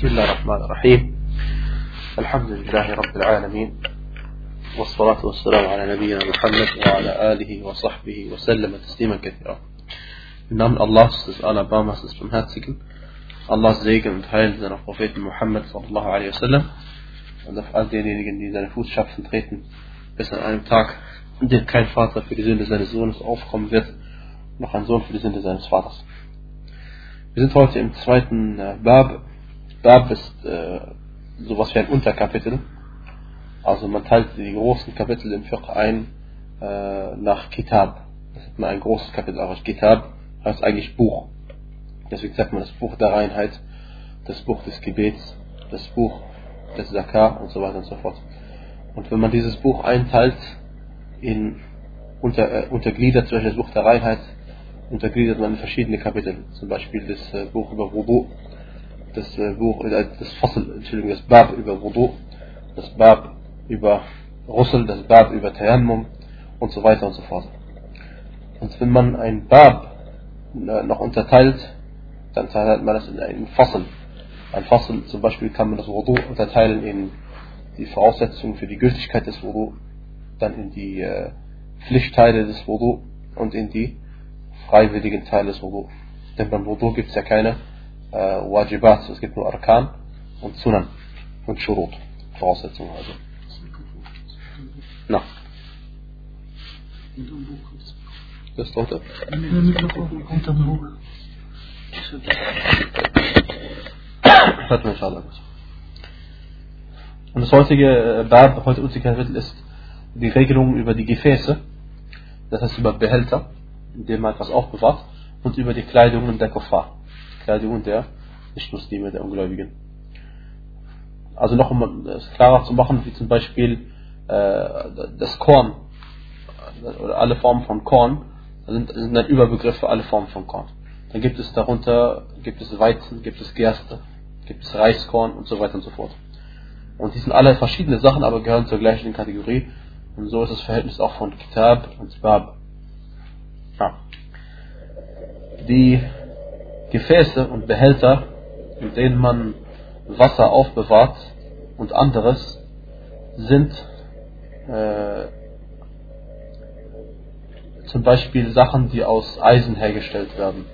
بسم الله الرحمن الرحيم الحمد لله رب العالمين والصلاة والسلام على نبينا محمد وعلى آله وصحبه وسلم تسليما كثيرا Im Namen Allahs, des Alabamas, des Barmherzigen, Allahs Segen und Heil seiner Propheten Muhammad sallallahu alaihi wasallam und auf all denjenigen, die seine Fußschaften treten, bis an einem Tag, in dem kein Vater für die Sünde seines Sohnes aufkommen wird, noch ein Sohn für die Sünde seines Vaters. Wir sind heute im zweiten äh, Bab. Bab ist äh, sowas wie ein Unterkapitel. Also man teilt die großen Kapitel im Fiqh ein äh, nach Kitab. Das ist mal ein großes Kapitel, aber Kitab heißt eigentlich Buch. Deswegen sagt man das Buch der Reinheit, das Buch des Gebets, das Buch des Zakar und so weiter und so fort. Und wenn man dieses Buch einteilt in unter, äh, untergliedert, zum Beispiel das Buch der Reinheit, untergliedert man in verschiedene Kapitel. Zum Beispiel das äh, Buch über Wudu, das äh, Buch, äh, das Fassel, Entschuldigung, das Bab über Wudu, das Bab über Russel, das Bab über Tayammum und so weiter und so fort. Und wenn man ein Bab äh, noch unterteilt, dann teilt man das in einen Fassel. Ein Fassel zum Beispiel kann man das Wudu unterteilen in die Voraussetzungen für die Gültigkeit des Wudu, dann in die Pflichtteile des Wudu und in die freiwilligen Teil des Wudu. Denn beim Wudu gibt es ja keine äh, Wajibat, es gibt nur Arkan und Sunan und Shurut, Voraussetzungen also. Na. Das drunter? Hört man inshallah. Und das heutige Bab, heute unser Kapitel ist die Regelung über die Gefäße, das heißt über Behälter in dem man etwas aufbewahrt, und über die Kleidungen der Kuffar, Kleidungen der Nicht-Muslime, der Ungläubigen. Also noch um es klarer zu machen, wie zum Beispiel äh, das Korn, oder alle Formen von Korn, sind, sind ein Überbegriff für alle Formen von Korn. Dann gibt es darunter, gibt es Weizen, gibt es Gerste, gibt es Reiskorn und so weiter und so fort. Und die sind alle verschiedene Sachen, aber gehören zur gleichen Kategorie. Und so ist das Verhältnis auch von Kitab und Bab. Ja. Die Gefäße und Behälter, in denen man Wasser aufbewahrt und anderes, sind äh, zum Beispiel Sachen, die aus Eisen hergestellt werden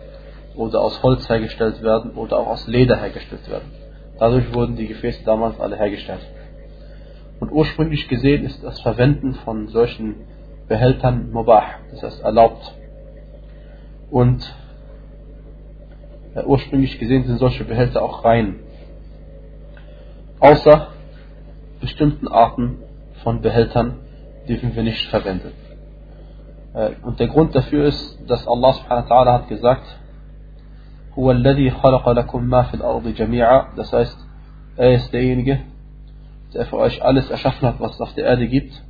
oder aus Holz hergestellt werden oder auch aus Leder hergestellt werden. Dadurch wurden die Gefäße damals alle hergestellt. Und ursprünglich gesehen ist das Verwenden von solchen Behältern mubah, das heißt erlaubt. Und ursprünglich gesehen sind solche Behälter auch rein. Außer bestimmten Arten von Behältern dürfen wir nicht verwenden. Äh, und der Grund dafür ist, dass Allah subhanahu wa ta'ala hat gesagt, هو الذي خلق لكم ما في الأرض جميعا das heißt, er ist derjenige, der für euch alles erschaffen hat, was es auf der Erde gibt.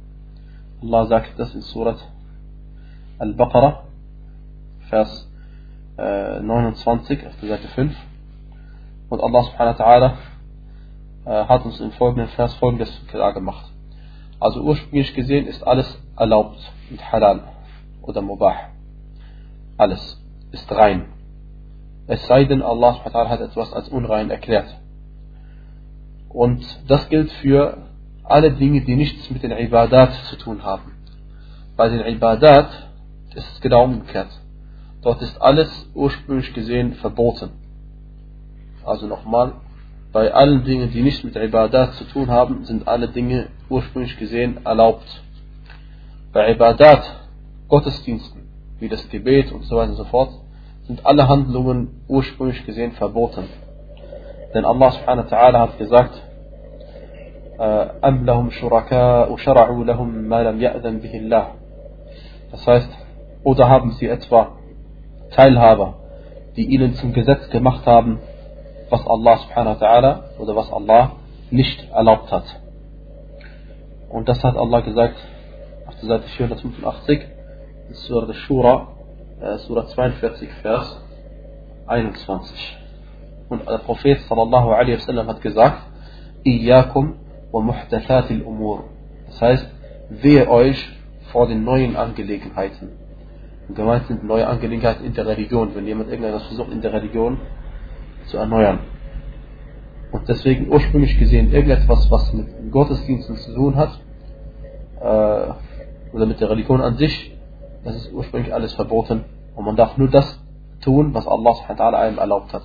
Allah sagt das in Surat Al-Baqarah, Vers äh, 29 auf der Seite 5. Und Allah subhanahu wa ta'ala äh, hat uns im folgenden Vers folgendes klar gemacht. Also ursprünglich gesehen ist alles erlaubt und halal oder mubah. Alles ist rein. Es sei denn, Allah subhanahu wa ta'ala hat etwas als unrein erklärt. Und das gilt für alle Dinge, die nichts mit den Ibadat zu tun haben. Bei den Ibadat ist es genau umgekehrt. Dort ist alles ursprünglich gesehen verboten. Also nochmal, bei allen Dingen, die nichts mit Ibadat zu tun haben, sind alle Dinge ursprünglich gesehen erlaubt. Bei Ibadat, Gottesdiensten, wie das Gebet und so weiter und so fort, sind alle Handlungen ursprünglich gesehen verboten. Denn Allah subhanahu wa ta'ala hat gesagt, أم لهم شركاء شرعوا لهم ما لم يأذن به الله. Das heißt, oder haben sie etwa Teilhaber, die ihnen zum Gesetz gemacht haben, was Allah subhanahu wa ta'ala oder was Allah nicht erlaubt hat. Und das hat Allah gesagt auf der Seite 485, Surah Shura, äh, Surah 42, Vers 21. Und der Prophet sallallahu alaihi wasallam hat gesagt, Iyakum wa muhdathatil umur. Das heißt, wehe euch vor den neuen Angelegenheiten. Gemeint sind neue Angelegenheiten in der Religion, wenn jemand irgendetwas versucht in der Religion zu erneuern. und deswegen ursprünglich gesehen irgendetwas, was mit Gottesdiensten zu tun hat, äh, oder mit der Religion an sich, das ist ursprünglich alles verboten und man darf nur das tun, was Allah einem erlaubt hat.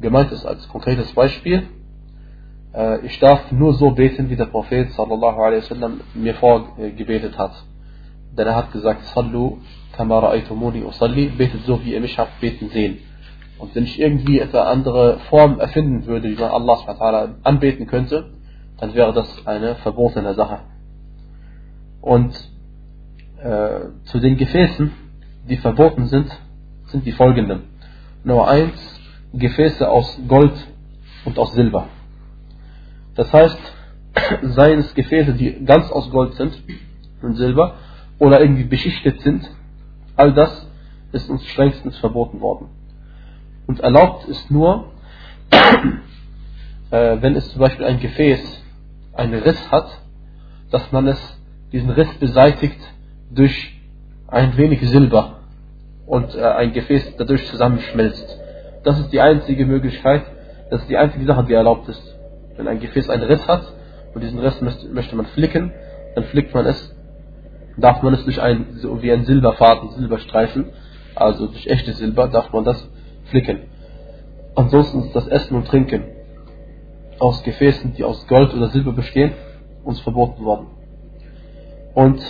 Gemeint ist als konkretes Beispiel, äh, ich darf nur so beten, wie der Prophet sallallahu alaihi wasallam mir vorgebetet hat. Denn er hat gesagt, Sallu kamara aitumuni usalli, betet so, wie ihr mich habt beten sehen. Und wenn ich irgendwie etwa andere Form erfinden würde, wie man Allah anbeten könnte, dann wäre das eine verbotene Sache. Und äh, zu den Gefäßen, die verboten sind, sind die folgenden. Nummer eins, Gefäße aus Gold und aus Silber. Das heißt, seien es Gefäße, die ganz aus Gold sind und Silber oder irgendwie beschichtet sind, all das ist uns strengstens verboten worden. Und erlaubt ist nur, äh, wenn es zum Beispiel ein Gefäß einen Riss hat, dass man es, diesen Riss beseitigt durch ein wenig Silber und äh, ein Gefäß dadurch zusammenschmelzt. Das ist die einzige Möglichkeit, das ist die einzige Sache, die erlaubt ist. Wenn ein Gefäß einen Riss hat und diesen Riss möchte man flicken, dann flickt man es, darf man es durch ein, so wie ein Silberfaden, Silberstreifen, also durch echtes Silber, darf man das flicken. Ansonsten ist das Essen und Trinken aus Gefäßen, die aus Gold oder Silber bestehen, uns verboten worden. Und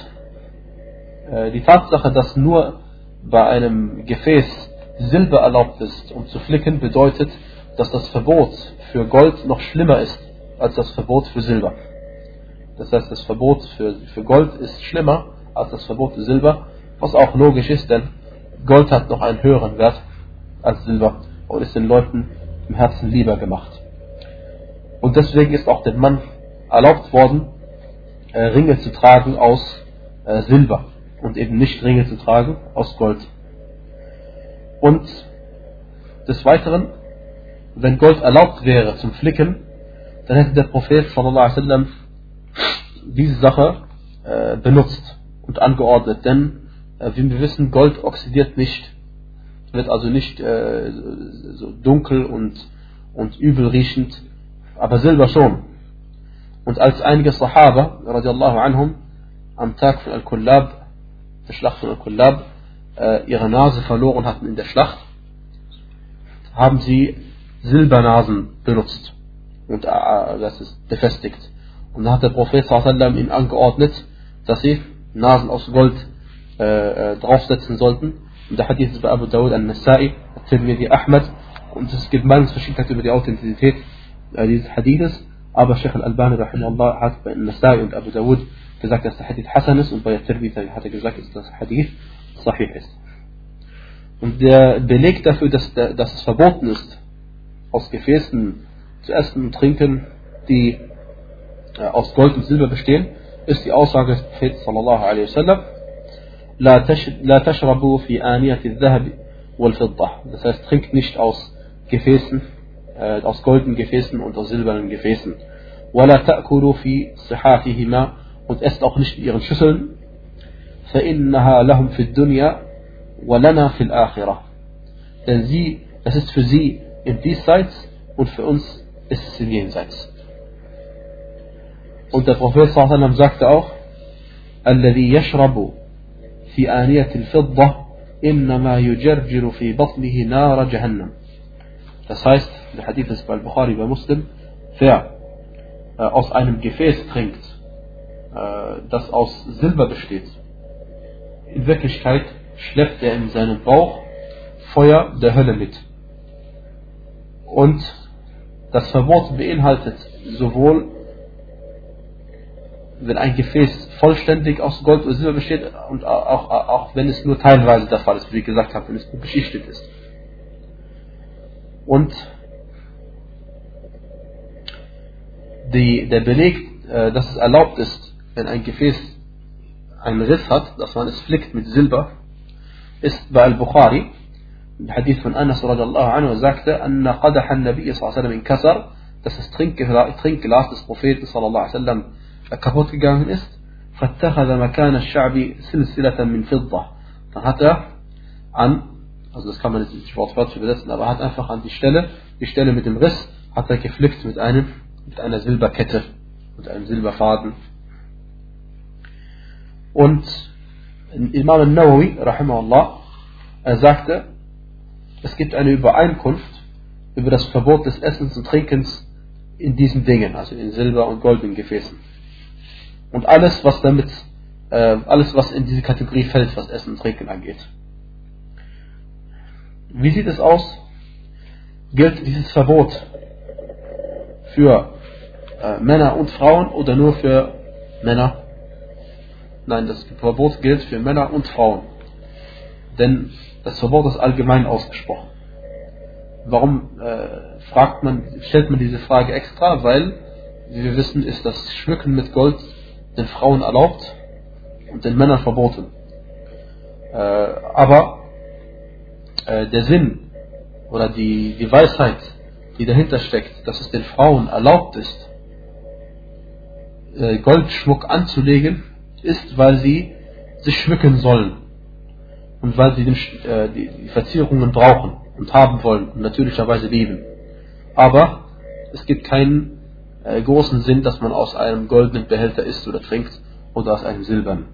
äh, die Tatsache, dass nur bei einem Gefäß Silber erlaubt ist, um zu flicken, bedeutet, dass das Verbot für Gold noch schlimmer ist als das Verbot für Silber. Das heißt, das Verbot für, für Gold ist schlimmer als das Verbot Silber, was auch logisch ist, denn Gold hat noch einen höheren Wert als Silber und ist den Leuten im Herzen lieber gemacht. Und deswegen ist auch dem Mann erlaubt worden, äh, Ringe zu tragen aus äh, Silber und eben nicht Ringe zu tragen aus Gold. Und des Weiteren, wenn Gold erlaubt wäre zum Flicken, dann hätte der Prophet sallallahu alaihi wasallam diese Sache äh, benutzt und angeordnet, denn äh, wie wir wissen, Gold oxidiert nicht wird also nicht äh, so dunkel und, und übel riechend, aber Silber schon. Und als einige Sahaba, radiallahu anhum, am Tag von Al-Kullab, der Schlacht von Al-Kullab, äh, ihre Nase verloren hatten in der Schlacht, haben sie Silbernasen benutzt. Und äh, das ist befestigt. Und dann hat der Prophet sallam ihnen angeordnet, dass sie Nasen aus Gold äh, äh draufsetzen sollten und der Hadith ist bei Abu Dawud al-Nasai, al-Tirmidhi Ahmad. Und es gibt Meinungsverschiedenheit über die Authentizität äh, dieses Hadithes. Aber Sheikh al-Albani hat bei Nasai und Abu Dawud gesagt, dass der Hadith Hassan ist. Und bei Tirmidhi hat er gesagt, dass das Hadith sahih ist. Und der Beleg dafür, dass, dass es verboten ist, aus Gefäßen zu essen und trinken, die äh, aus Gold und Silber bestehen, ist die Aussage des Propheten sallallahu alaihi wasallam, لا تشربوا في آنية الذهب والفضة. Das heißt, trinkt nicht aus Gefäßen, äh, aus goldenen Gefäßen und aus silbernen Gefäßen. ولا تأكلوا في صحافهما und esst auch nicht in ihren Schüsseln. فإنها لهم في الدنيا ولنا في الآخرة. Denn sie, es ist für sie im Diesseits und für uns ist es im Jenseits. Und der Prophet sagte auch, الذي يشرب في آنية الفضة إنما يجرجر في بطنه نار جهنم Das heißt, der Hadith ist bei Bukhari, bei Muslim, wer äh, aus einem Gefäß trinkt, äh, das aus Silber besteht, in Wirklichkeit schleppt er in seinem Bauch Feuer der Hölle mit. Und das Verbot beinhaltet sowohl wenn ein Gefäß vollständig aus Gold oder Silber besteht und auch, auch wenn es nur teilweise der Fall ist, wie ich gesagt habe, wenn es nur beschichtet ist. Und die, der Beleg, äh, dass es erlaubt ist, wenn ein Gefäß einen Riss hat, dass man es flickt mit Silber, ist bei Al-Bukhari, der Hadith von Anas radiallahu anhu sagte, anna qadaha an-Nabi sallallahu alaihi wasallam in Kasar, dass das Trinkglas des Propheten sallallahu alaihi wasallam kaputt gegangen ist, فاتخذ مكان الشعب سلسلة من فضة. Dann hat er an, also das kann man jetzt nicht wortwörtlich übersetzen, aber er hat einfach an die Stelle, die Stelle mit dem Riss, hat er geflickt mit einem, mit einer Silberkette, mit einem Silberfaden. Und Imam al-Nawawi, rahimahullah, er sagte, es gibt eine Übereinkunft über das Verbot des Essens und Trinkens in diesen Dingen, also in Silber- und goldenen Gefäßen. Und alles, was damit, äh, alles, was in diese Kategorie fällt, was Essen und Trinken angeht. Wie sieht es aus? Gilt dieses Verbot für äh, Männer und Frauen oder nur für Männer? Nein, das Verbot gilt für Männer und Frauen. Denn das Verbot ist allgemein ausgesprochen. Warum äh, fragt man, stellt man diese Frage extra? Weil, wie wir wissen, ist das Schmücken mit Gold den Frauen erlaubt und den Männern verboten. Äh, aber äh, der Sinn oder die, die Weisheit, die dahinter steckt, dass es den Frauen erlaubt ist, äh, Goldschmuck anzulegen, ist, weil sie sich schmücken sollen und weil sie den, äh, die, die Verzierungen brauchen und haben wollen und natürlicherweise lieben. Aber es gibt keinen äh, großen Sinn, dass man aus einem goldenen Behälter isst oder trinkt oder aus einem silbernen.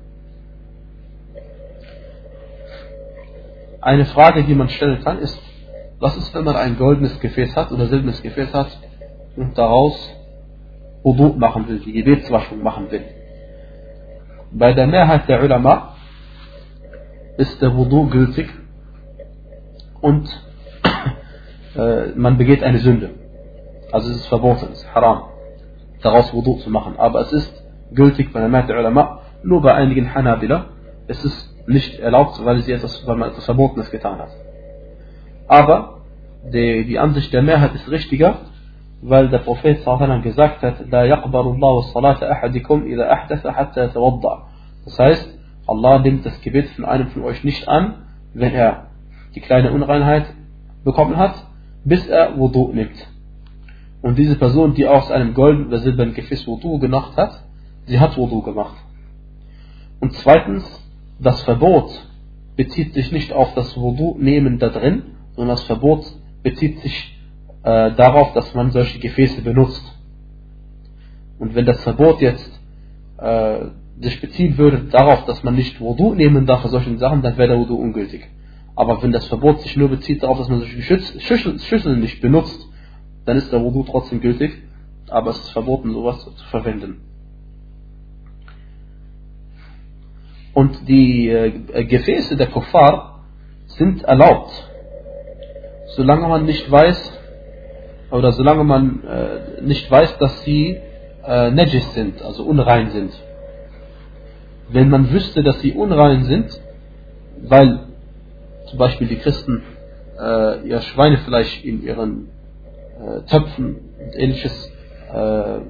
Eine Frage, die man stellen kann, ist, was ist, wenn man ein goldenes Gefäß hat oder silbernes Gefäß hat und daraus Wudu machen will, die Gebetswaschung machen will? Bei der Mehrheit der Ulama ist der Wudu gültig und äh, man begeht eine Sünde. Also es ist verboten, es ist haram, daraus Wudu zu machen. Aber es ist gültig bei der Mehrheit der Ulama, nur bei einigen Hanabila ist es nicht erlaubt, weil, sie etwas, weil man etwas Verbotenes getan hat. Aber die, die Ansicht der Mehrheit ist richtiger, weil der Prophet gesagt hat, La yaqbarullahu salata ahadikum ila ahdatha hatta tawadda. Das heißt, Allah nimmt das Gebet von einem von euch nicht an, wenn er die kleine Unreinheit bekommen hat, bis er Wudu nimmt. Und diese Person, die aus einem goldenen oder silbernen Gefäß Wudu gemacht hat, sie hat Wudu gemacht. Und zweitens, das Verbot bezieht sich nicht auf das Wudu nehmen da drin, sondern das Verbot bezieht sich äh, darauf, dass man solche Gefäße benutzt. Und wenn das Verbot jetzt äh, sich beziehen würde darauf, dass man nicht Wudu nehmen darf für solche Sachen, dann wäre der Wudu ungültig. Aber wenn das Verbot sich nur bezieht darauf, dass man solche Schüsseln, Schüsseln nicht benutzt, dann ist der Wudu trotzdem gültig, aber es ist verboten, sowas zu verwenden. Und die äh, Gefäße der Kuffar sind erlaubt, solange man nicht weiß, oder solange man äh, nicht weiß, dass sie äh, Najis sind, also unrein sind. Wenn man wüsste, dass sie unrein sind, weil zum Beispiel die Christen äh, ihr Schweinefleisch in ihren äh, Töpfen und ähnliches äh,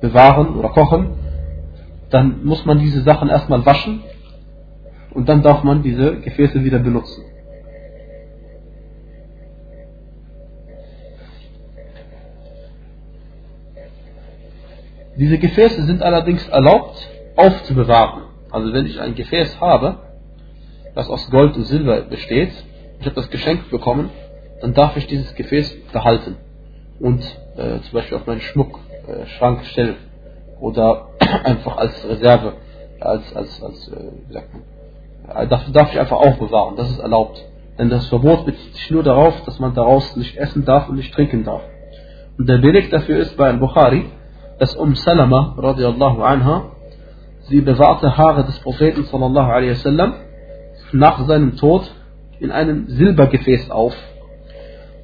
bewahren oder kochen, dann muss man diese Sachen erstmal waschen und dann darf man diese Gefäße wieder benutzen. Diese Gefäße sind allerdings erlaubt aufzubewahren. Also wenn ich ein Gefäß habe, das aus Gold und Silber besteht, ich habe das geschenkt bekommen, dann darf ich dieses Gefäß behalten und äh, zum Beispiel auf meinen Schmuckschrank äh, stellen oder einfach als Reserve, als, als, als äh, wie sagt man, äh, darf, darf ich einfach aufbewahren, das ist erlaubt. Denn das Verbot bezieht sich nur darauf, dass man daraus nicht essen darf und nicht trinken darf. Und der Beleg dafür ist bei Al-Bukhari, dass Um Salama radiallahu anha, sie bewahrte Haare des Propheten sallallahu alaihi wasallam nach seinem Tod in einem Silbergefäß auf.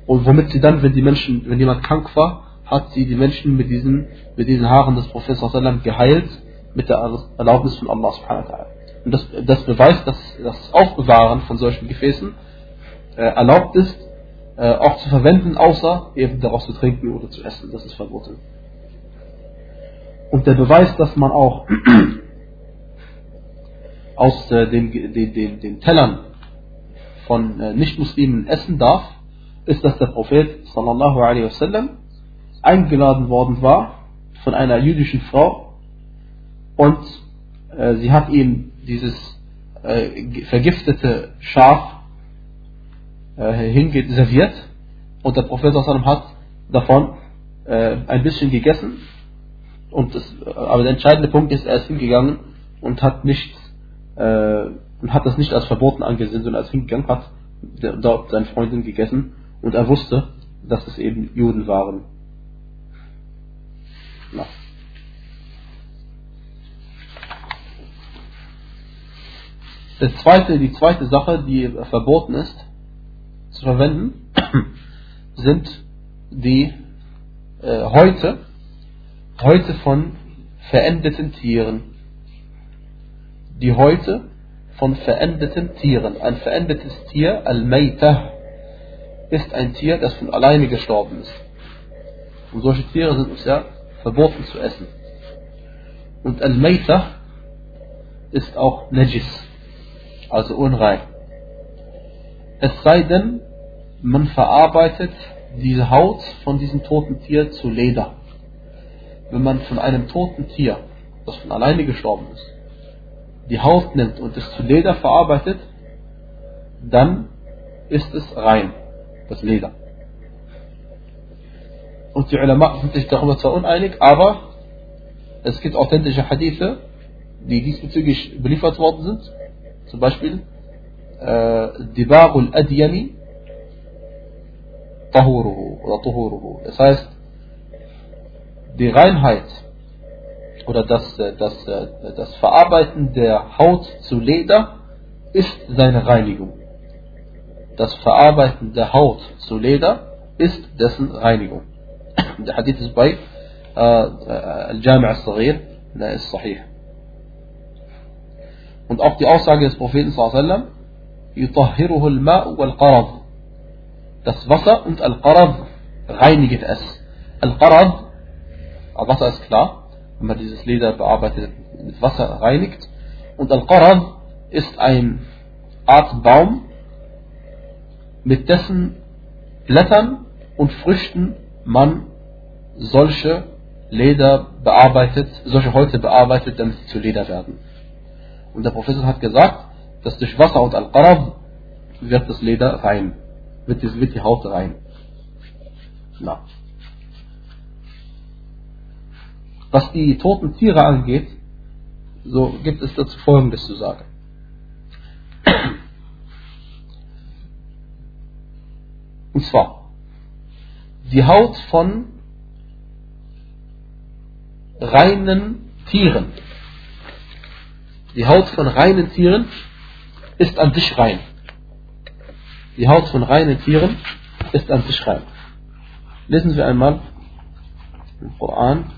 Und womit sie dann, wenn die Menschen, wenn jemand krank war, hat sie die Menschen mit diesen, mit diesen Haaren des Propheten geheilt, mit der Erlaubnis von Allah subhanahu wa ta'ala. Und das, das beweist, dass das Aufbewahren von solchen Gefäßen äh, erlaubt ist, äh, auch zu verwenden, außer eben daraus zu trinken oder zu essen. Das ist verboten. Und der Beweis, dass man auch aus äh, den, den, den, den Tellern von äh, Nichtmuslimen essen darf, ist, dass der Prophet sallallahu alaihi wasallam eingeladen worden war von einer jüdischen Frau und äh, sie hat ihm dieses äh, vergiftete Schaf äh, hingeserviert und der Prophet sallam hat davon äh, ein bisschen gegessen. Und das, aber der entscheidende Punkt ist, er ist hingegangen und hat nichts äh, und hat das nicht als verboten angesehen, sondern als hingegangen, hat dort seine Freundin gegessen und er wusste, dass es eben Juden waren. Ja. Das zweite, die zweite Sache, die verboten ist zu verwenden, sind die äh, Häute, Häute von verendeten Tieren. Die Häute von verendeten Tieren. Ein verendetes Tier, Al-Maytah, ist ein Tier, das von alleine gestorben ist. Und solche Tiere sind uns ja verboten zu essen. Und Al-Maytah ist auch Najis also unrein. Es sei denn, man verarbeitet diese Haut von diesem toten Tier zu Leder. Wenn man von einem toten Tier, das von alleine gestorben ist, die Haut nimmt und es zu Leder verarbeitet, dann ist es rein, das Leder. Und die Ulama sind sich darüber zwar uneinig, aber es gibt authentische Hadithe, die diesbezüglich beliefert worden sind, zum Beispiel äh, Dibagul Adyani Tahuruhu oder Tuhuruhu. Das heißt, die Reinheit oder das, äh, das, äh, das Verarbeiten der Haut zu Leder ist seine Reinigung. Das Verarbeiten der Haut zu Leder ist dessen Reinigung. Der Hadith ist bei äh, Al-Jami' al-Saghir, der ist sahih. Und auch die Aussage des Propheten sallam, يطهره الماء والقرض. Das Wasser und Al-Qarad reinigt es. Al-Qarad, Wasser ist klar, wenn man dieses Leder bearbeitet mit Wasser reinigt. Und Al-Qarad ist ein Art Baum, mit dessen Blättern und Früchten man solche Leder bearbeitet, solche Häute bearbeitet, damit sie zu Leder werden. Und der Prophet hat gesagt, dass durch Wasser und Al-Qarab wird das Leder rein. Wird die, wird die Haut rein. Na. Was die toten Tiere angeht, so gibt es dazu Folgendes zu sagen. Und zwar, die Haut von reinen Tieren die Haut von reinen Tieren ist an sich rein. Die Haut von reinen Tieren ist an sich rein. Lesen wir einmal im Koran.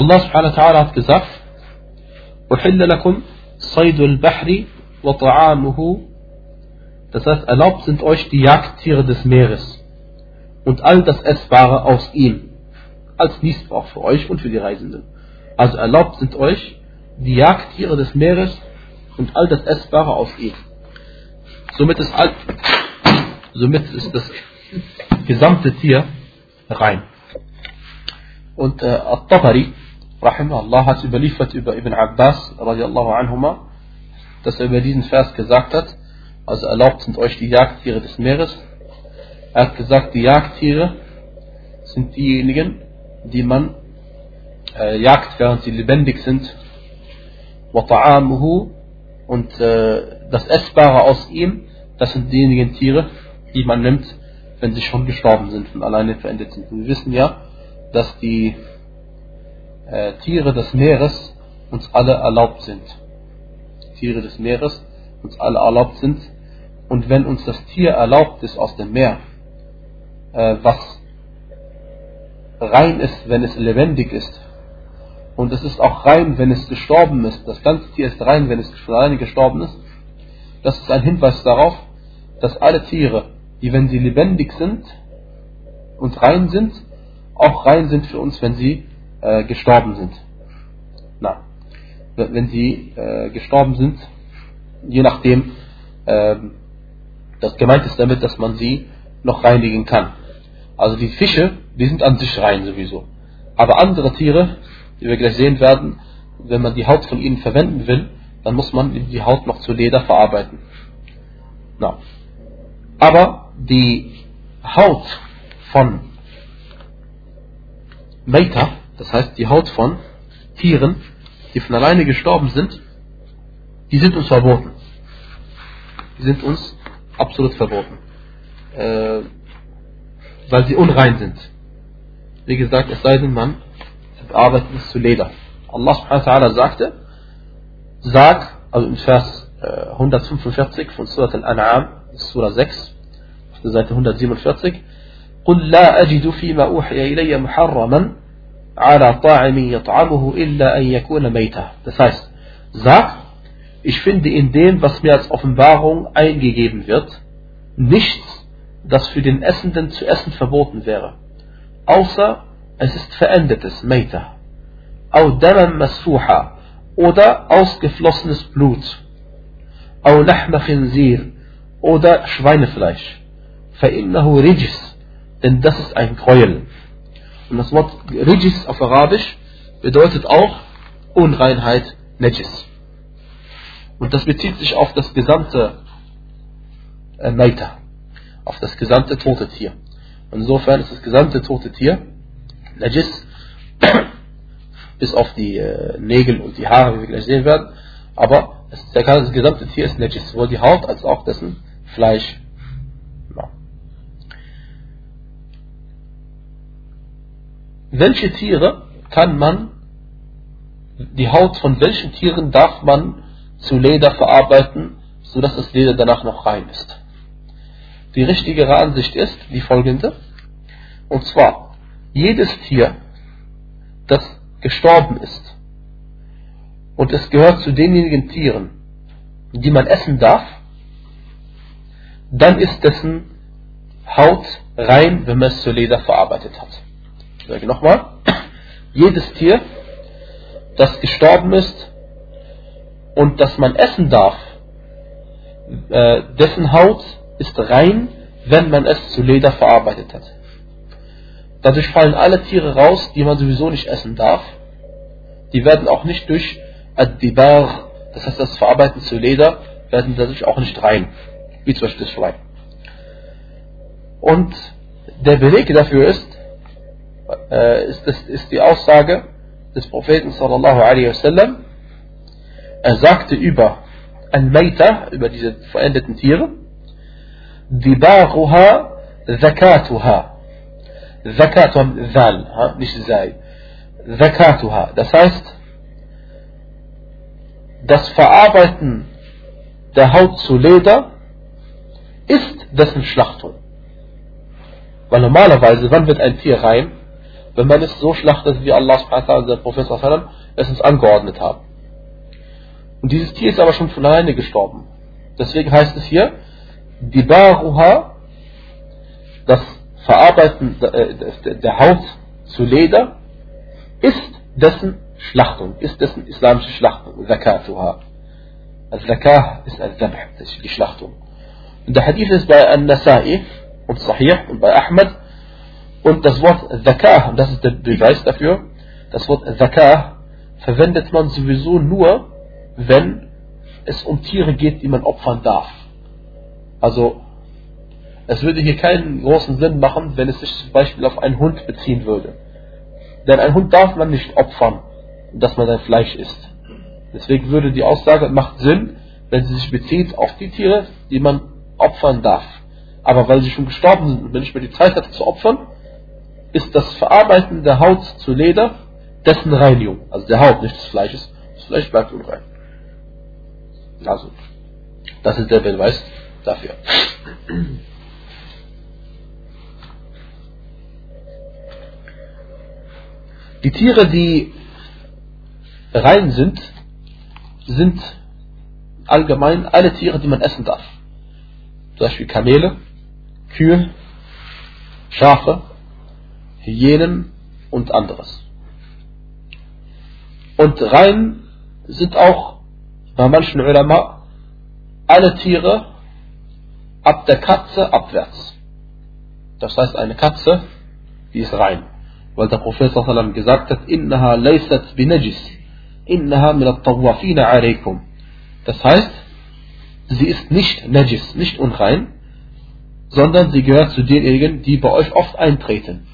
Allah subhanahu wa ta'ala hat gesagt, أحل لكم صيد البحر وطعامه Das heißt, erlaubt sind euch die Jagdtiere des Meeres und all das Essbare aus ihm, als Niesbrauch für euch und für die Reisenden. Also erlaubt sind euch die Jagdtiere des Meeres und all das Essbare aus ihm. Somit ist, all, somit ist das gesamte Tier rein. Und äh, At-Tabari rahimahullah hat überliefert über Ibn Abbas radiallahu anhuma, dass er über diesen Vers gesagt hat, also erlaubt sind euch die Jagdtiere des Meeres. Er hat gesagt, die Jagdtiere sind diejenigen, die man äh, jagt, während sie lebendig sind. Und äh, das Essbare aus ihm, das sind diejenigen Tiere, die man nimmt, wenn sie schon gestorben sind und alleine verendet sind. Und wir wissen ja, dass die äh, Tiere des Meeres uns alle erlaubt sind. Tiere des Meeres uns alle erlaubt sind. Und wenn uns das Tier erlaubt ist aus dem Meer, äh, was rein ist, wenn es lebendig ist, und es ist auch rein, wenn es gestorben ist, das ganze Tier ist rein, wenn es alleine gestorben ist, das ist ein Hinweis darauf, dass alle Tiere, die wenn sie lebendig sind und rein sind, auch rein sind für uns, wenn sie äh, gestorben sind. Na, wenn sie äh, gestorben sind, je nachdem, äh, das gemeint ist damit, dass man sie noch reinigen kann. Also die Fische, die sind an sich rein sowieso. Aber andere Tiere, die wir gleich sehen werden, wenn man die Haut von ihnen verwenden will, dann muss man die Haut noch zu Leder verarbeiten. Na. Aber die Haut von Meita, das heißt die Haut von Tieren, die von alleine gestorben sind, die sind uns verboten. Die sind uns absolut verboten. Äh, weil sie unrein sind. Wie gesagt, es sei denn, man bearbeitet es zu Leder. Allah subhanahu wa ta'ala sagte, sag, also im Vers 145 äh, von Surat Al-An'am, Surah 6, auf der Seite 147, قل لا أجد فيما أوحي إلي محرما على طاعم يطعمه إلا أن يكون ميتا. Das heißt, sag, ich finde in dem, was mir als Offenbarung eingegeben wird, nichts, das für den Essenden zu essen verboten wäre, außer es ist verendetes, Meita. أو دما مسفوحا oder ausgeflossenes Blut. أو لحم خنزير oder Schweinefleisch. فإنه رجس denn das ist ein Gräuel. Und das Wort Rijis auf Arabisch bedeutet auch Unreinheit, Najis. Und das bezieht sich auf das gesamte äh, Meita, auf das gesamte tote Tier. Und insofern ist das gesamte tote Tier Najis, bis auf die äh, Nägel und die Haare, wie wir gleich sehen werden. Aber das, gesamte Tier ist Najis, sowohl die Haut als auch dessen Fleisch welche Tiere kann man, die Haut von welchen Tieren darf man zu Leder verarbeiten, sodass das Leder danach noch rein ist. Die richtigere Ansicht ist die folgende, und zwar, jedes Tier, das gestorben ist, und es gehört zu denjenigen Tieren, die man essen darf, dann ist dessen Haut rein, wenn man es zu Leder verarbeitet hat. Sage nochmal, jedes Tier, das gestorben ist und das man essen darf, äh, dessen Haut ist rein, wenn man es zu Leder verarbeitet hat. Dadurch fallen alle Tiere raus, die man sowieso nicht essen darf. Die werden auch nicht durch Ad-Dibar, das heißt das Verarbeiten zu Leder, werden dadurch auch nicht rein. Wie zum Beispiel das Schwein. Und der Beleg dafür ist, äh, ist, das, ist die Aussage des Propheten sallallahu alaihi wasallam. Er sagte über Al-Maita, über diese verendeten Tiere, Dibaruha Zakatuha. Zakatuha, Zal, nicht Sei. Zakatuha. Das heißt, das Verarbeiten der Haut zu Leder ist dessen Schlachtung. Weil normalerweise, wann wird ein Tier rein? Wenn man es so schlachtet, wie Allah und der Prophet es uns angeordnet haben. Und dieses Tier ist aber schon von alleine gestorben. Deswegen heißt es hier, die Baruha, das Verarbeiten der Haut zu Leder, ist dessen Schlachtung, ist dessen islamische Schlachtung, Zakatuha. Al-Zakah ist Al-Zabh, die Schlachtung. Und der Hadith ist bei An-Nasai und Sahih und bei Ahmad und das Wort Zakah, und das ist der Beweis dafür, das Wort Zakah verwendet man sowieso nur, wenn es um Tiere geht, die man opfern darf. Also, es würde hier keinen großen Sinn machen, wenn es sich zum Beispiel auf einen Hund beziehen würde. Denn ein Hund darf man nicht opfern, dass man sein Fleisch isst. Deswegen würde die Aussage macht Sinn, wenn sie sich bezieht auf die Tiere, die man opfern darf. Aber weil sie schon gestorben sind und man nicht mehr die Zeit hat zu opfern, ist das Verarbeiten der Haut zu Leder dessen Reinigung. Also der Haut, nicht des Fleisches. Das Fleisch bleibt unrein. Also, das ist der Beweis dafür. Die Tiere, die rein sind, sind allgemein alle Tiere, die man essen darf. Zum Beispiel Kamele, Kühe, Schafe, Hyänen und anderes. Und rein sind auch bei manchen Ulama alle Tiere ab der Katze abwärts. Das heißt, eine Katze, die ist rein. Weil der Prophet gesagt hat, innaha laysat binajis, innaha min at-tawafina alaykum. Das heißt, sie ist nicht najis, nicht unrein, sondern sie gehört zu denjenigen, die bei euch oft eintreten.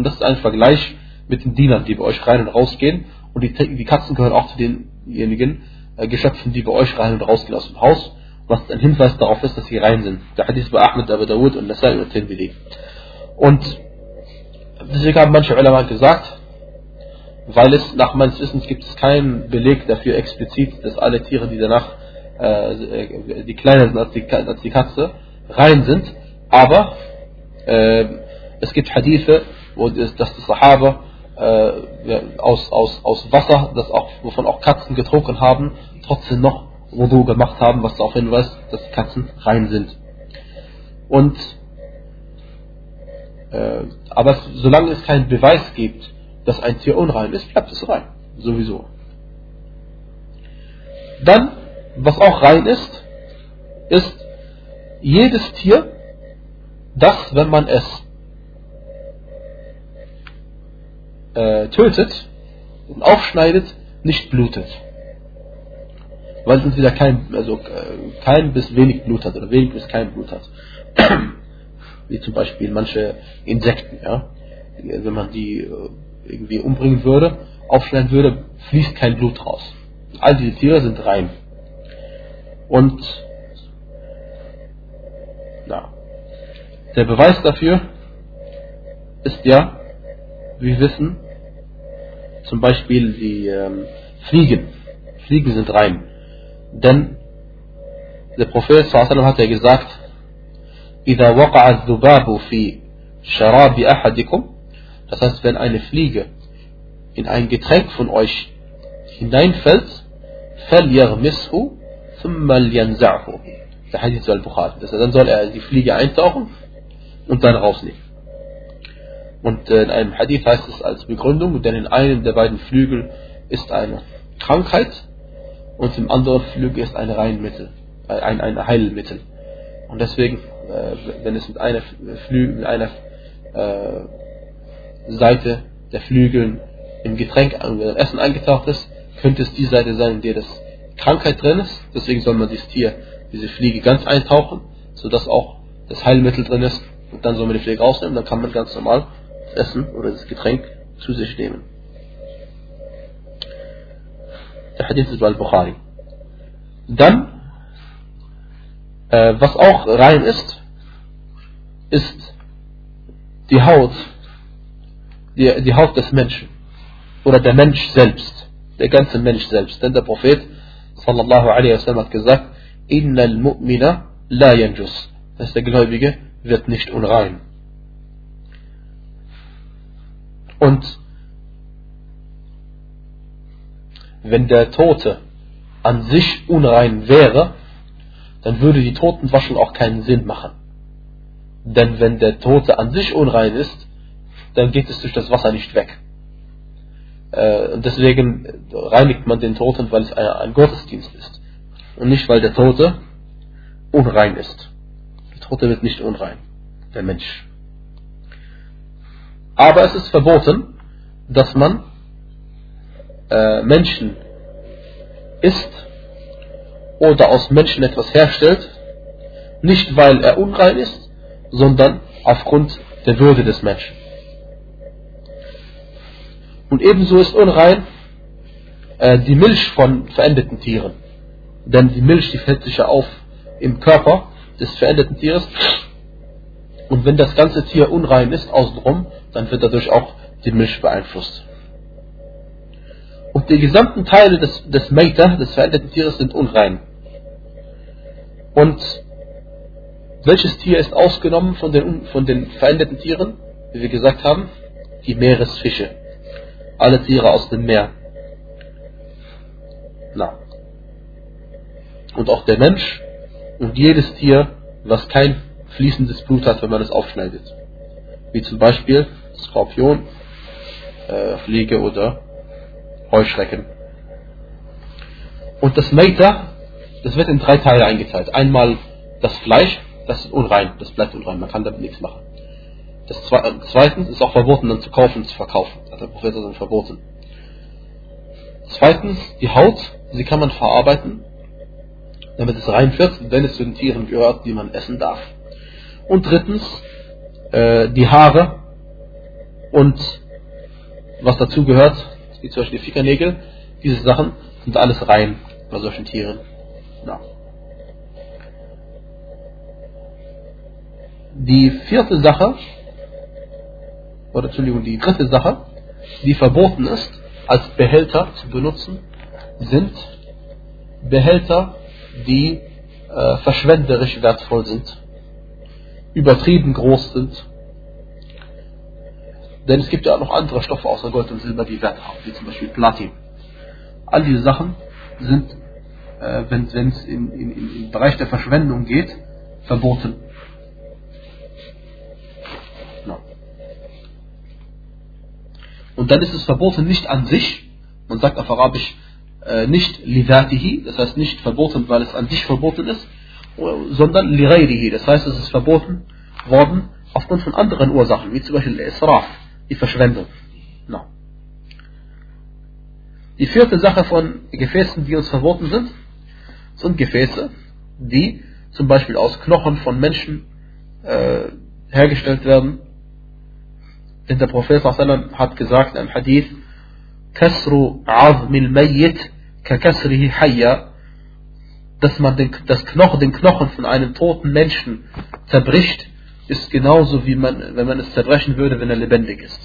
Und das ist ein Vergleich mit den Dienern, die bei euch rein und rausgehen. Und die, die Katzen gehören auch zu denjenigen äh, Geschöpfen, die bei euch rein und rausgehen aus dem Haus, was ein Hinweis darauf ist, dass sie rein sind. Der Hadith bei Ahmed, Abu Dawud und Nasai und Tirmidhi. Und deswegen haben manche Ulama gesagt, weil es nach meines Wissens gibt es keinen Beleg dafür explizit, dass alle Tiere, die danach äh, die kleiner sind als die, als die Katze, rein sind. Aber äh, es gibt Hadithe, dass die Sahaba äh, aus, aus, aus Wasser, das auch, wovon auch Katzen getrunken haben, trotzdem noch Wudu gemacht haben, was darauf hinweist, dass die Katzen rein sind. Und äh, aber solange es keinen Beweis gibt, dass ein Tier unrein ist, bleibt es rein. Sowieso. Dann, was auch rein ist, ist jedes Tier, das, wenn man es äh, tötet und aufschneidet, nicht blutet. Weil es entweder kein, also, äh, kein bis wenig Blut hat oder wenig bis kein Blut hat. Wie zum Beispiel manche Insekten, ja. Wenn man die äh, irgendwie umbringen würde, aufschneiden würde, fließt kein Blut raus. All diese Tiere sind rein. Und na, der Beweis dafür ist ja, wir wissen, zum Beispiel die ähm, Fliegen. Fliegen sind rein. Denn der Prophet sallam hat ja gesagt, إذا وقع الذباب في شراب أحدكم das heißt, wenn eine Fliege in ein Getränk von euch hineinfällt, فَلْيَغْمِسْهُ ثُمَّ لْيَنْزَعْهُ Der Hadith al-Bukhari. Dann soll er die Fliege eintauchen und dann rausnehmen. Und äh, in einem Hadith heißt es als Begründung, denn in einem der beiden Flügel ist eine Krankheit und im anderen Flügel ist ein Reinmittel, äh, ein, ein Heilmittel. Und deswegen, äh, wenn es mit einer Flügel, mit einer äh, Seite der Flügeln im Getränk, im Essen eingetaucht ist, könnte es die Seite sein, in der das Krankheit drin ist. Deswegen soll man dieses Tier, diese Fliege ganz eintauchen, sodass auch das Heilmittel drin ist. Und dann soll man die Fliege rausnehmen, dann kann man ganz normal Essen oder das Getränk zu sich nehmen. Der Hadith ist bei Al-Bukhari. Dann, äh, was auch rein ist, ist die Haut die, die Haut des Menschen. Oder der Mensch selbst. Der ganze Mensch selbst. Denn der Prophet sallallahu alaihi wasallam hat gesagt, Innal mu'mina la yanjus. Das heißt, der Gläubige wird nicht unrein. Und wenn der Tote an sich unrein wäre, dann würde die Totenwaschung auch keinen Sinn machen. Denn wenn der Tote an sich unrein ist, dann geht es durch das Wasser nicht weg. Äh, deswegen reinigt man den Toten, weil es ein Gottesdienst ist. Und nicht, weil der Tote unrein ist. Der Tote wird nicht unrein, der Mensch. Aber es ist verboten, dass man äh, Menschen isst oder aus Menschen etwas herstellt, nicht weil er unrein ist, sondern aufgrund der Würde des Menschen. Und ebenso ist unrein äh, die Milch von verendeten Tieren. Denn die Milch, die fällt sich ja auf im Körper des verendeten Tieres. Und wenn das ganze Tier unrein ist außenrum, dann wird dadurch auch die Milch beeinflusst. Und die gesamten Teile des, des Meita, des verendeten Tieres, sind unrein. Und welches Tier ist ausgenommen von den, von den verendeten Tieren? Wie wir gesagt haben, die Meeresfische alle Tiere aus dem Meer. Na. Und auch der Mensch und jedes Tier, was kein fließendes Blut hat, wenn man es aufschneidet. Wie zum Beispiel Skorpion, äh, Fliege oder Heuschrecken Und das Meita, das wird in drei Teile eingeteilt. Einmal das Fleisch, das ist unrein, das bleibt unrein, man kann damit nichts machen. Das Zwe äh, zweitens ist auch verboten, dann zu kaufen und zu verkaufen. Hat der Prophet dann verboten. Zweitens, die Haut, sie kann man verarbeiten, damit es rein wird, wenn es zu den Tieren gehört, die man essen darf. Und drittens, äh, die Haare und was dazu gehört, wie zum Beispiel die Fickernägel, diese Sachen sind alles rein bei solchen Tieren. Ja. Die vierte Sache, oder Entschuldigung, die dritte Sache, die verboten ist, als Behälter zu benutzen, sind Behälter, die äh, verschwenderisch wertvoll sind, übertrieben groß sind. Denn es gibt ja auch noch andere Stoffe außer Gold und Silber, die Wert haben, wie zum Beispiel Platin. All diese Sachen sind, äh, wenn es in, in, in, im Bereich der Verschwendung geht, verboten. No. Und dann ist es verboten nicht an sich, man sagt auf Arabisch äh, nicht lidatihi, das heißt nicht verboten, weil es an sich verboten ist, sondern lirairihi, das heißt es ist verboten worden aufgrund von anderen Ursachen, wie zum Beispiel Israf, die Verschwendung. No. Die vierte Sache von Gefäßen, die uns verboten sind, sind Gefäße, die zum Beispiel aus Knochen von Menschen äh, hergestellt werden. Denn der Prophet hat gesagt im Hadith, Kasru azmil mayyit ka kasrihi hayya, dass man den, das Knochen, den Knochen von einem toten Menschen zerbricht, ist genauso wie man, wenn man es zerbrechen würde, wenn er lebendig ist.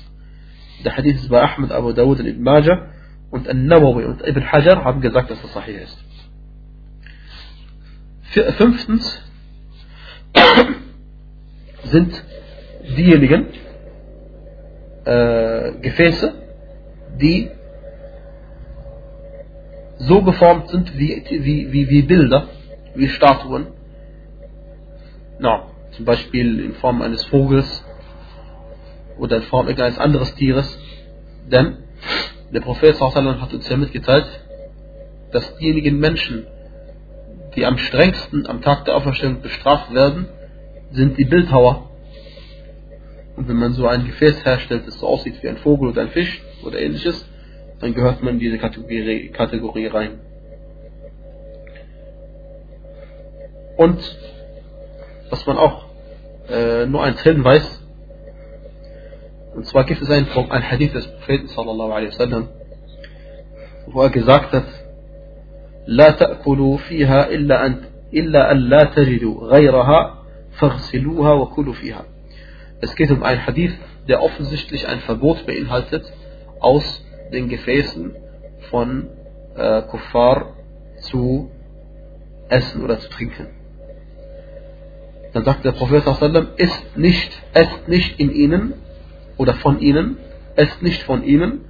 Der Hadith ist bei Ahmed, Abu Dawud und Ibn Majah und An-Nawawi und Ibn Hajar haben gesagt, dass das sahih ist. Fünftens sind diejenigen äh, Gefäße, die so geformt sind wie, wie, wie, wie Bilder, wie Statuen. No, zum Beispiel in Form eines Vogels oder in Form eines anderes Tieres. Denn der Prophet hat uns ja mitgeteilt, dass diejenigen Menschen, die am strengsten am Tag der Auferstehung bestraft werden, sind die Bildhauer. Und wenn man so ein Gefäß herstellt, das so aussieht wie ein Vogel oder ein Fisch oder ähnliches, dann gehört man in diese Kategorie, Kategorie rein. Und was man auch äh, nur eins hinweist, und zwar gibt es einen, ein Hadith des Propheten sallallahu alaihi wasallam, wo er gesagt hat, لا تأكلوا فيها إلا أن إلا أن لا تجدوا غيرها فاغسلوها وكلوا فيها. Es geht um einen Hadith, der offensichtlich ein Verbot beinhaltet, aus den Gefäßen von äh, Kuffar zu essen oder zu trinken. Dann sagt der Prophet isst nicht, esst nicht in ihnen oder von ihnen, esst nicht von ihnen,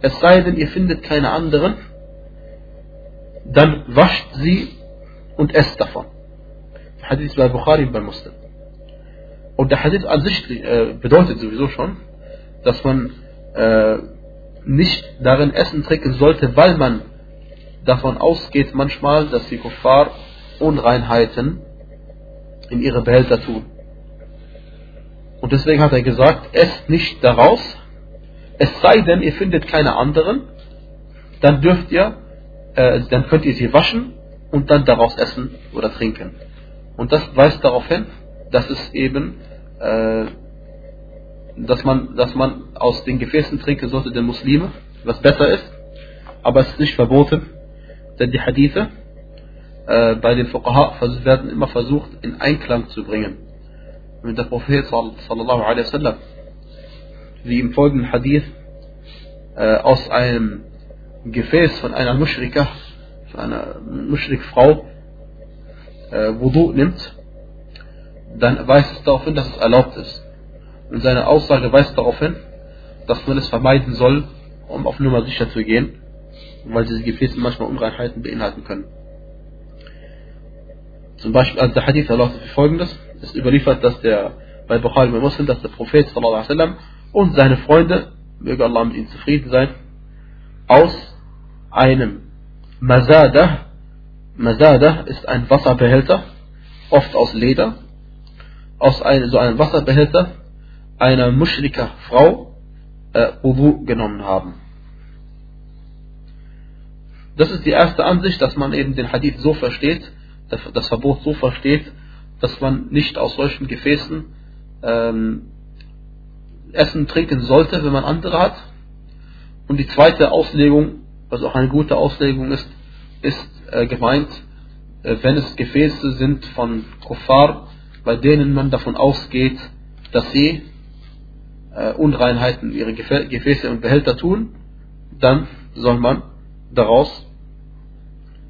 es sei denn, ihr findet keine anderen, dann wascht sie und esst davon. Hadith bei Bukhari bei Muslim. Und der Hadith an sich äh, bedeutet sowieso schon, dass man äh, nicht darin Essen trinken sollte, weil man davon ausgeht manchmal, dass die Kuffar Unreinheiten in ihre Behälter tun. Und deswegen hat er gesagt, esst nicht daraus, es sei denn, ihr findet keine anderen, dann dürft ihr, äh, dann könnt ihr sie waschen und dann daraus essen oder trinken. Und das weist darauf hin, dass es eben äh, dass man, dass man aus den Gefäßen trinken sollte der Muslime, was besser ist, aber es ist nicht verboten, denn die Hadithe äh, bei den Fuqaha werden immer versucht in Einklang zu bringen. Mit der Prophet sallallahu alaihi wasallam, wie im folgenden Hadith äh, aus einem Gefäß von einer Mushrika, von einer Mushrik-Frau, äh, Wudu nimmt, dann weist es darauf hin, dass es erlaubt ist. Und seine Aussage weist darauf hin, dass man es vermeiden soll, um auf Nummer sicher zu gehen, weil diese Gefäße manchmal Unreinheiten beinhalten können. Zum Beispiel, also der Hadith wie folgendes: Es überliefert, dass der bei Bukhari und Muslim, dass der Prophet sallam, und seine Freunde, möge Allah mit ihnen zufrieden sein, aus einem Masada, Masada ist ein Wasserbehälter, oft aus Leder, aus einem, so einem Wasserbehälter einer Mushrika Frau äh, Wudu genommen haben. Das ist die erste Ansicht, dass man eben den Hadith so versteht, das Verbot so versteht, dass man nicht aus solchen Gefäßen ähm, essen, trinken sollte, wenn man andere hat. Und die zweite Auslegung, was auch eine gute Auslegung ist, ist äh, gemeint, äh, wenn es Gefäße sind von Kuffar, bei denen man davon ausgeht, dass sie äh, Unreinheiten in ihre Gefäße und Behälter tun, dann soll man daraus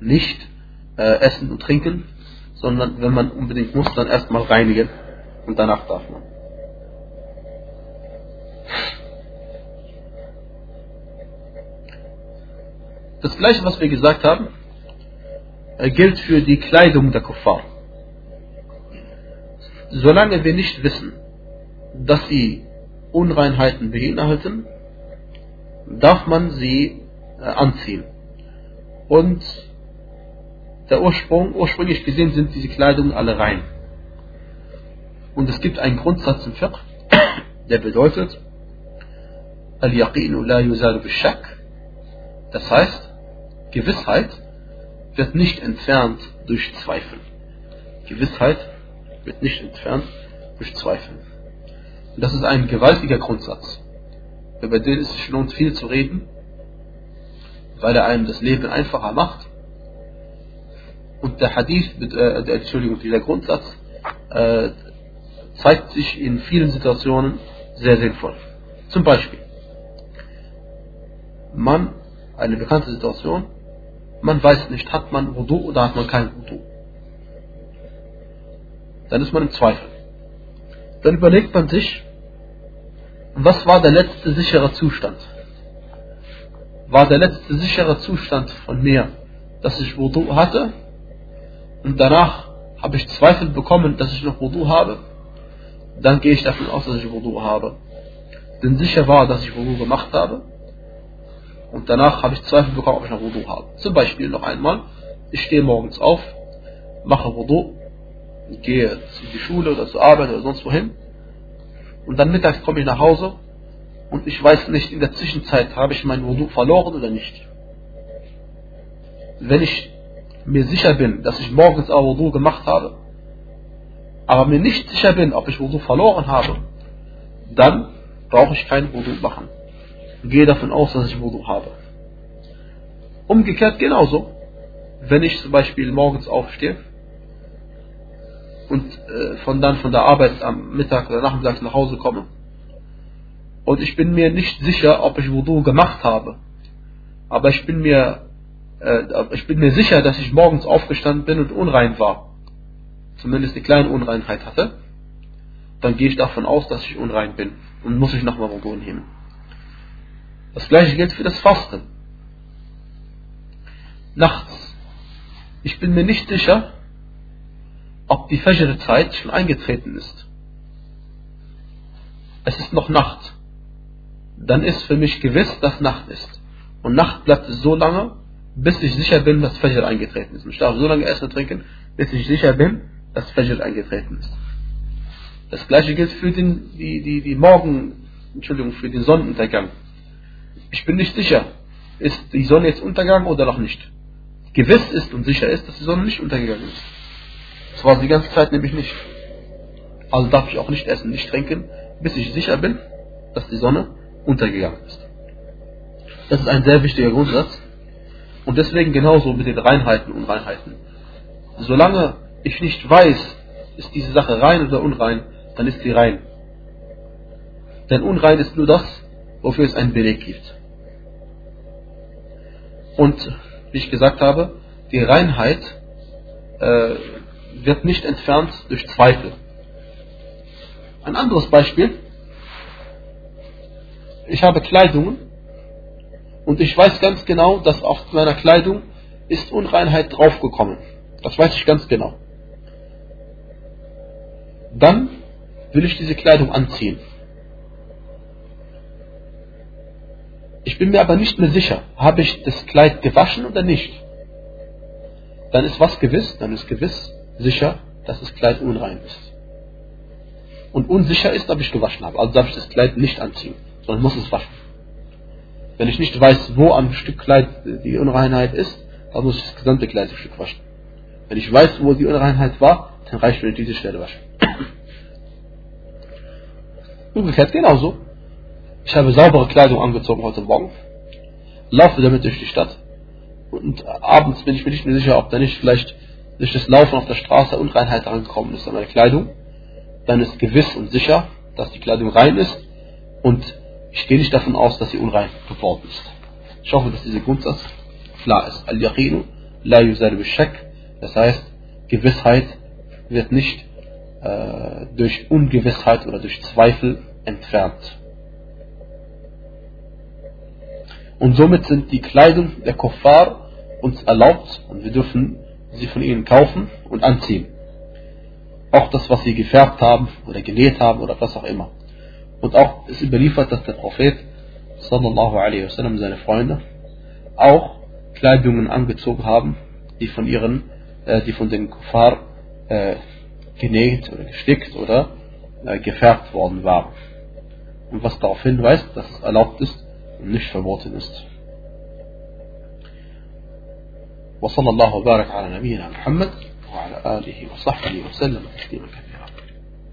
nicht äh, essen und trinken, sondern wenn man unbedingt muss, dann erstmal reinigen und danach darf man. Das gleiche, was wir gesagt haben, äh, gilt für die Kleidung der Kuffar. Solange wir nicht wissen, dass sie Unreinheiten beinhalten, darf man sie äh, anziehen. Und der Ursprung, ursprünglich gesehen sind diese Kleidungen alle rein. Und es gibt einen Grundsatz im Fiqh, der bedeutet, Al-Yaqinu la yuzalu bishak. Das heißt, Gewissheit wird nicht entfernt durch Zweifel. Gewissheit wird nicht entfernt durch Zweifel. Und das ist ein gewaltiger Grundsatz, über den es sich lohnt viel zu reden, weil er einem das Leben einfacher macht. Und der Hadith, äh, der, Entschuldigung, dieser Grundsatz äh, zeigt sich in vielen Situationen sehr sinnvoll. Zum Beispiel, man, eine bekannte Situation, man weiß nicht, hat man Wudu oder hat man kein Wudu. Dann ist man im Zweifel. Dann überlegt man sich, was war der letzte sichere Zustand? War der letzte sichere Zustand von mir, dass ich Wudu hatte und danach habe ich Zweifel bekommen, dass ich noch Wudu habe? Dann gehe ich davon aus, dass ich Wudu habe. Denn sicher war, dass ich Wudu gemacht habe und danach habe ich Zweifel bekommen, ob ich noch Wudu habe. Zum Beispiel noch einmal, ich stehe morgens auf, mache Wudu, gehe in die Schule oder zur Arbeit oder sonst wohin und dann mittags komme ich nach Hause und ich weiß nicht, in der Zwischenzeit habe ich mein Wudu verloren oder nicht. Wenn ich mir sicher bin, dass ich morgens auch Wudu gemacht habe, aber mir nicht sicher bin, ob ich Wudu verloren habe, dann brauche ich kein Wudu machen gehe davon aus, dass ich Wudu habe. Umgekehrt genauso, wenn ich zum Beispiel morgens aufstehe und äh, von dann von der Arbeit am Mittag oder Nachmittag nach Hause komme und ich bin mir nicht sicher, ob ich Wudu gemacht habe, aber ich bin mir ich bin mir sicher, dass ich morgens aufgestanden bin und unrein war, zumindest eine kleine Unreinheit hatte, dann gehe ich davon aus, dass ich unrein bin und muss ich nochmal Wudu nehmen. Das gleiche gilt für das Fasten. Nachts. Ich bin mir nicht sicher, ob die Fajr-Zeit schon eingetreten ist. Es ist noch Nacht. Dann ist für mich gewiss, dass Nacht ist. Und Nacht bleibt so lange, bis ich sicher bin, dass Fajr eingetreten ist. Ich darf so lange essen und trinken, bis ich sicher bin, dass Fajr eingetreten ist. Das gleiche gilt für den, die, die, die Morgen, Entschuldigung, für den Sonnenuntergang. Ich bin nicht sicher, ist die Sonne jetzt untergegangen oder noch nicht. Gewiss ist und sicher ist, dass die Sonne nicht untergegangen ist. Das war die ganze Zeit nämlich nicht. Also darf ich auch nicht essen, nicht trinken, bis ich sicher bin, dass die Sonne untergegangen ist. Das ist ein sehr wichtiger Grundsatz. Und deswegen genauso mit den Reinheiten und Unreinheiten. Solange ich nicht weiß, ist diese Sache rein oder unrein, dann ist sie rein. Denn unrein ist nur das, wofür es einen Beleg gibt. Und wie ich gesagt habe, die Reinheit äh, wird nicht entfernt durch Zweifel. Ein anderes Beispiel. Ich habe Kleidungen und ich weiß ganz genau, dass auf meiner Kleidung ist Unreinheit draufgekommen. Das weiß ich ganz genau. Dann will ich diese Kleidung anziehen. Ich bin mir aber nicht mehr sicher, habe ich das Kleid gewaschen oder nicht. dann ist was gewiss? Dann ist gewiss sicher, dass das Kleid unrein ist. Und unsicher ist, ob ich gewaschen habe. Also darf ich das Kleid nicht anziehen, sondern muss es waschen. Wenn ich nicht weiß, wo am Stück Kleid die Unreinheit ist, dann muss ich das gesamte Kleidungsstück waschen. Wenn ich weiß, wo die Unreinheit war, dann reicht mir diese Stelle waschen. Umgekehrt genauso. Ich habe saubere Kleidung angezogen heute Morgen, laufe damit durch die Stadt und abends bin ich mir nicht mehr sicher, ob da nicht vielleicht durch das Laufen auf der Straße Unreinheit angekommen ist an meiner Kleidung. Dann ist gewiss und sicher, dass die Kleidung rein ist und ich gehe nicht davon aus, dass sie unrein geworden ist. Ich hoffe, dass dieser Grundsatz klar ist. Al-Yaqinu la yuzal Das heißt, Gewissheit wird nicht äh, durch Ungewissheit oder durch Zweifel entfernt. Und somit sind die Kleidung der Kuffar uns erlaubt und wir dürfen sie von ihnen kaufen und anziehen. Auch das, was sie gefärbt haben oder genäht haben oder was auch immer. Und auch ist überliefert, dass der Prophet sallallahu alaihi wasallam seine Freunde auch Kleidungen angezogen haben, die von ihren, äh, die von den Kuffar äh, genäht oder gestickt oder äh, gefärbt worden waren. Und was darauf hinweist, dass es erlaubt ist, nicht verboten ist. وصلى الله وبارك على نبينا محمد وعلى آله وصحبه وسلم تسليما كثيرا